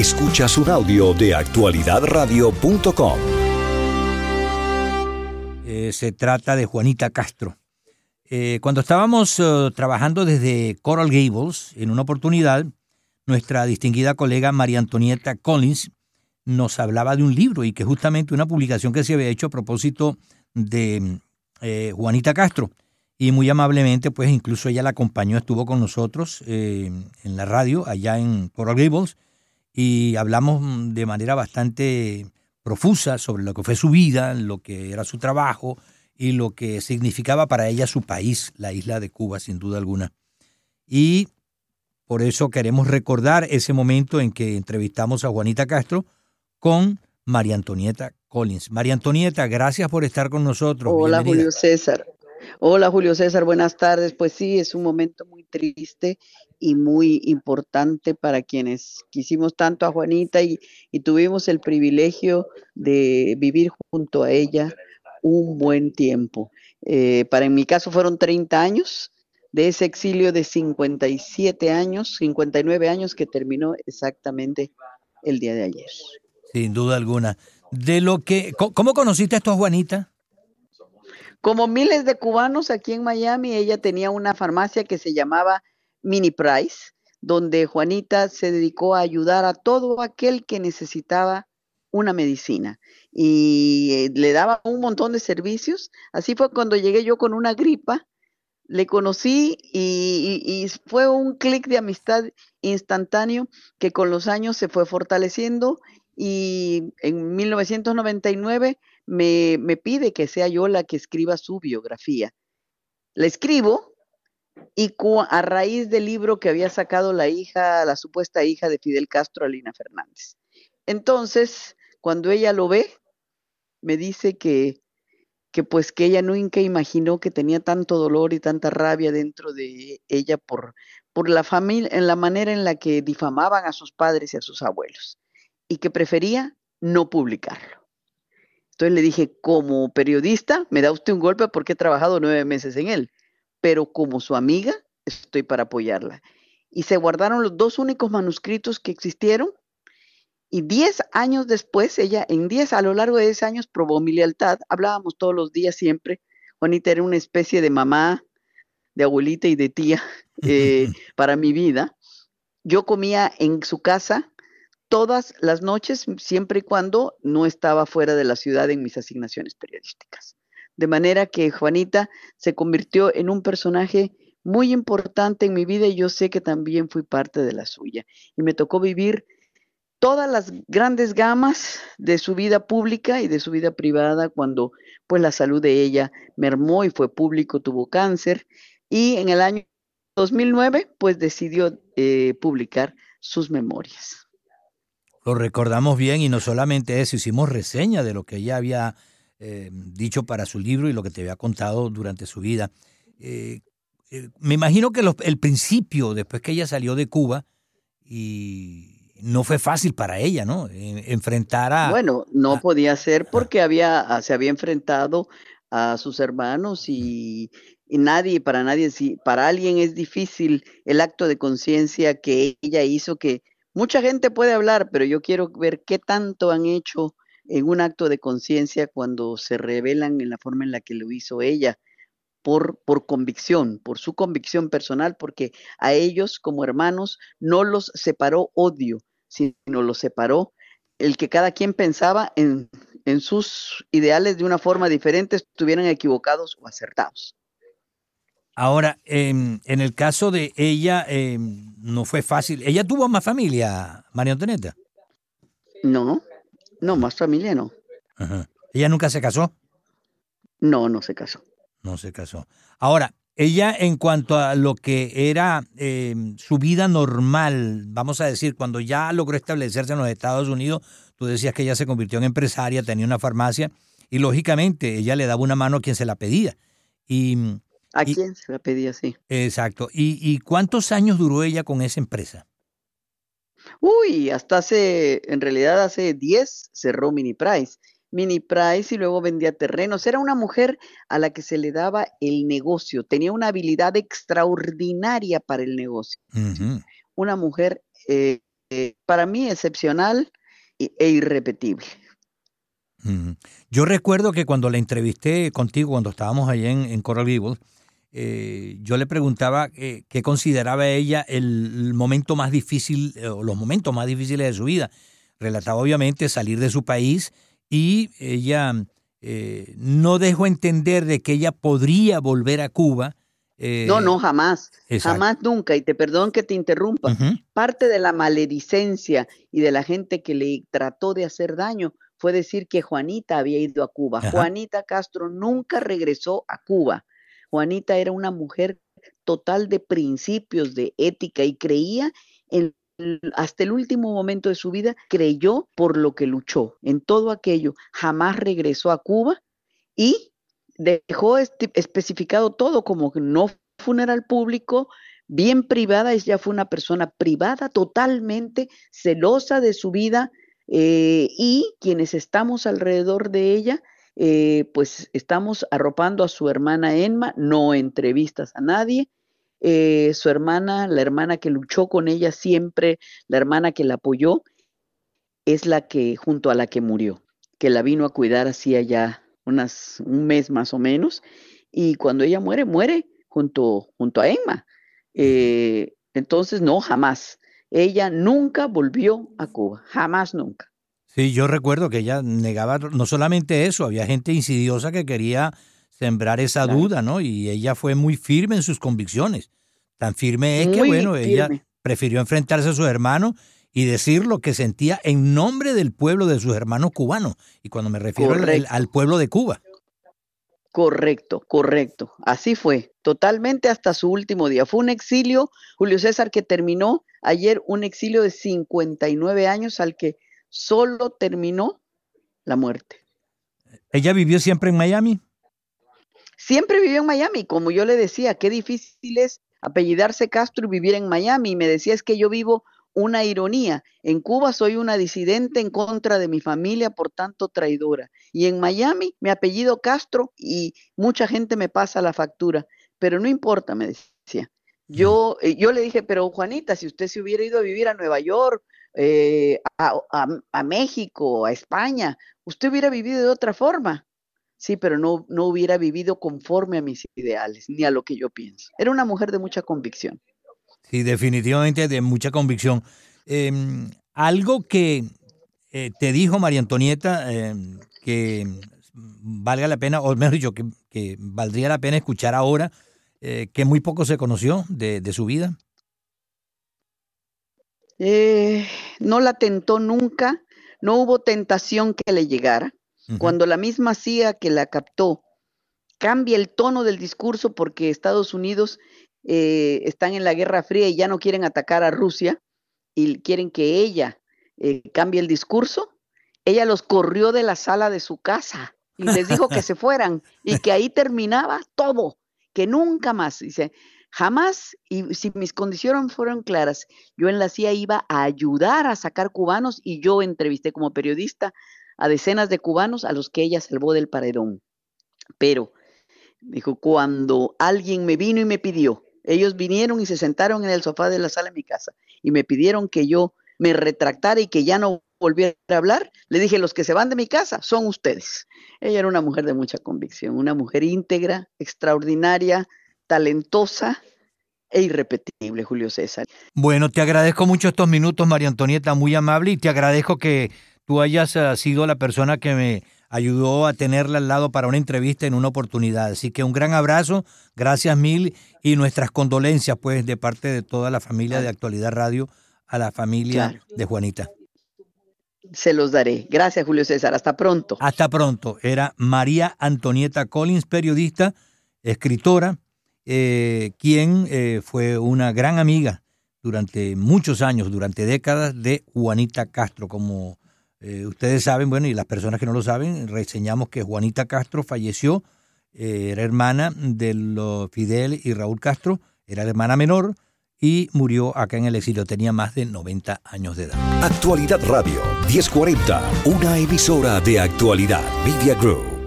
Escuchas un audio de actualidadradio.com. Eh, se trata de Juanita Castro. Eh, cuando estábamos eh, trabajando desde Coral Gables, en una oportunidad, nuestra distinguida colega María Antonieta Collins nos hablaba de un libro y que justamente una publicación que se había hecho a propósito de Juanita Castro. Y muy amablemente, pues incluso ella la acompañó, estuvo con nosotros en la radio allá en Coral Gables y hablamos de manera bastante profusa sobre lo que fue su vida, lo que era su trabajo y lo que significaba para ella su país, la isla de Cuba, sin duda alguna. Y por eso queremos recordar ese momento en que entrevistamos a Juanita Castro con María Antonieta Collins. María Antonieta, gracias por estar con nosotros. Hola Julio César. Hola Julio César, buenas tardes. Pues sí, es un momento muy triste y muy importante para quienes quisimos tanto a Juanita y, tuvimos el privilegio de vivir junto a ella un buen tiempo. Eh, para en mi caso fueron 30 años de ese exilio de 57 años, 59 años que terminó exactamente el día de ayer. Sin duda alguna. De lo que, ¿cómo conociste esto a Juanita? Como miles de cubanos aquí en Miami, ella tenía una farmacia que se llamaba Mini Price, donde Juanita se dedicó a ayudar a todo aquel que necesitaba una medicina y eh, le daba un montón de servicios. Así fue cuando llegué yo con una gripa, le conocí y, fue un clic de amistad instantáneo que con los años se fue fortaleciendo y en 1999 me, me pide que sea yo la que escriba su biografía. La escribo y a raíz del libro que había sacado la hija, la supuesta hija de Fidel Castro, Alina Fernández. Entonces, cuando ella lo ve, me dice que, que pues que ella nunca imaginó que tenía tanto dolor y tanta rabia dentro de ella por, por la familia, en la manera en la que difamaban a sus padres y a sus abuelos, y que prefería no publicarlo. Entonces le dije, como periodista, me da usted un golpe porque he trabajado nueve meses en él pero como su amiga estoy para apoyarla. Y se guardaron los dos únicos manuscritos que existieron y diez años después, ella en diez, a lo largo de diez años, probó mi lealtad. Hablábamos todos los días siempre. Juanita era una especie de mamá, de abuelita y de tía eh, para mi vida. Yo comía en su casa todas las noches, siempre y cuando no estaba fuera de la ciudad en mis asignaciones periodísticas. De manera que Juanita se convirtió en un personaje muy importante en mi vida y yo sé que también fui parte de la suya. Y me tocó vivir todas las grandes gamas de su vida pública y de su vida privada cuando pues la salud de ella mermó y fue público, tuvo cáncer y en el año 2009 pues decidió eh, publicar sus memorias. Lo recordamos bien y no solamente eso, hicimos reseña de lo que ella había eh, dicho para su libro y lo que te había contado durante su vida. Eh, eh, me imagino que el principio, después que ella salió de Cuba, y no fue fácil para ella, ¿no? enfrentar a... Bueno, no podía ser porque había, ah, se había enfrentado a sus hermanos y, y nadie, para nadie, si para alguien es difícil el acto de conciencia que ella hizo, que mucha gente puede hablar, pero yo quiero ver qué tanto han hecho en un acto de conciencia cuando se revelan en la forma en la que lo hizo ella, por, por convicción, por su convicción personal, porque a ellos como hermanos no los separó odio, sino los separó el que cada quien pensaba en, en sus ideales de una forma diferente, estuvieran equivocados o acertados. Ahora, en el caso de ella, em, no fue fácil. ¿Ella tuvo más familia, María Antonieta? No, no, más familia no. ¿Ella nunca se casó? No, no se casó. No se casó. Ahora, ella en cuanto a lo que era eh, su vida normal, vamos a decir, cuando ya logró establecerse en los Estados Unidos, tú decías que ella se convirtió en empresaria, tenía una farmacia y lógicamente ella le daba una mano a quien se la pedía. Y, a quien se la pedía, sí. Exacto. ¿Y, ¿Y cuántos años duró ella con esa empresa? Uy, hasta hace, en realidad hace 10 cerró Mini Price. Mini Price y luego vendía terrenos. Era una mujer a la que se le daba el negocio. Tenía una habilidad extraordinaria para el negocio. Una mujer eh, para mí excepcional e irrepetible. Yo recuerdo que cuando la entrevisté contigo, cuando estábamos allá en, Coral Gables, eh, yo le preguntaba eh, qué consideraba ella el, momento más difícil eh, o los momentos más difíciles de su vida. Relataba obviamente salir de su país y ella no dejó entender de que ella podría volver a Cuba. no, no, jamás, jamás nunca. Y te perdón que te interrumpa. Parte de la maledicencia y de la gente que le trató de hacer daño fue decir que Juanita había ido a Cuba. Juanita Castro nunca regresó a Cuba. Juanita era una mujer total de principios, de ética y creía en hasta el último momento de su vida creyó por lo que luchó en todo aquello. Jamás regresó a Cuba y dejó especificado todo como no funeral público, bien privada, ella fue una persona privada, totalmente celosa de su vida, eh, y quienes estamos alrededor de ella, eh, pues estamos arropando a su hermana Enma, no entrevistas a nadie. Eh, su hermana, la hermana que luchó con ella siempre, la hermana que la apoyó, es la que, junto a la que murió, que la vino a cuidar hacía ya unas, un mes más o menos, y cuando ella muere, muere junto, junto a Emma. entonces, no, jamás. Ella nunca volvió a Cuba, jamás nunca. Sí, yo recuerdo que ella negaba no solamente eso, había gente insidiosa que quería sembrar esa duda, ¿no? Y ella fue muy firme en sus convicciones. Tan firme es que, bueno, ella prefirió enfrentarse a su hermano y decir lo que sentía en nombre del pueblo de sus hermanos cubanos. Y cuando me refiero al, pueblo de Cuba. Correcto, correcto. Así fue, totalmente hasta su último día. Fue un exilio, Julio César, que terminó ayer un exilio de 59 años al que solo terminó la muerte. ¿Ella vivió siempre en Miami? Siempre vivió en Miami, como yo le decía, qué difícil es apellidarse Castro y vivir en Miami. Y me decía, es que yo vivo una ironía. En Cuba soy una disidente en contra de mi familia, por tanto traidora. Y en Miami me apellido Castro y mucha gente me pasa la factura. Pero no importa, me decía. Yo, eh, yo le dije, pero Juanita, si usted se hubiera ido a vivir a Nueva York, eh, a, México, a España, usted hubiera vivido de otra forma. Sí, pero no, no hubiera vivido conforme a mis ideales, ni a lo que yo pienso. Era una mujer de mucha convicción. Sí, definitivamente de mucha convicción. Em, algo que eh, te dijo María Antonieta em, que valga la pena, o mejor dicho, que, valdría la pena escuchar ahora, eh, que muy poco se conoció de su vida. Eh, no la tentó nunca, no hubo tentación que le llegara. Cuando la misma CIA que la captó cambia el tono del discurso porque Estados Unidos eh, están en la Guerra Fría y ya no quieren atacar a Rusia y quieren que ella eh, cambie el discurso, ella los corrió de la sala de su casa y les dijo que se fueran y que ahí terminaba todo, que nunca más. Dice, Jamás, y si mis condiciones fueron claras, yo en la CIA iba a ayudar a sacar cubanos y yo entrevisté como periodista a decenas de cubanos a los que ella salvó del paredón. Pero, dijo, cuando alguien me vino y me pidió, ellos vinieron y se sentaron en el sofá de la sala de mi casa y me pidieron que yo me retractara y que ya no volviera a hablar, le dije, los que se van de mi casa son ustedes. Ella era una mujer de mucha convicción, una mujer íntegra, extraordinaria, talentosa e irrepetible, Julio César. Bueno, te agradezco mucho estos minutos, María Antonieta, muy amable, y te agradezco que tú hayas eh, sido la persona que me ayudó a tenerla al lado para una entrevista en una oportunidad. Así que un gran abrazo, gracias mil y nuestras condolencias pues de parte de toda la familia de Actualidad Radio a la familia de Juanita. Se los daré. Gracias Julio César. Hasta pronto. Hasta pronto. Era María Antonieta Collins, periodista, escritora, eh, quien eh, fue una gran amiga durante muchos años, durante décadas, de Juanita Castro. Como eh, ustedes saben, bueno, y las personas que no lo saben, reseñamos que Juanita Castro falleció, era hermana de los Fidel y Raúl Castro, era hermana menor y murió acá en el exilio. Tenía más de 90 años de edad. Actualidad Radio 1040, una emisora de actualidad Media Group.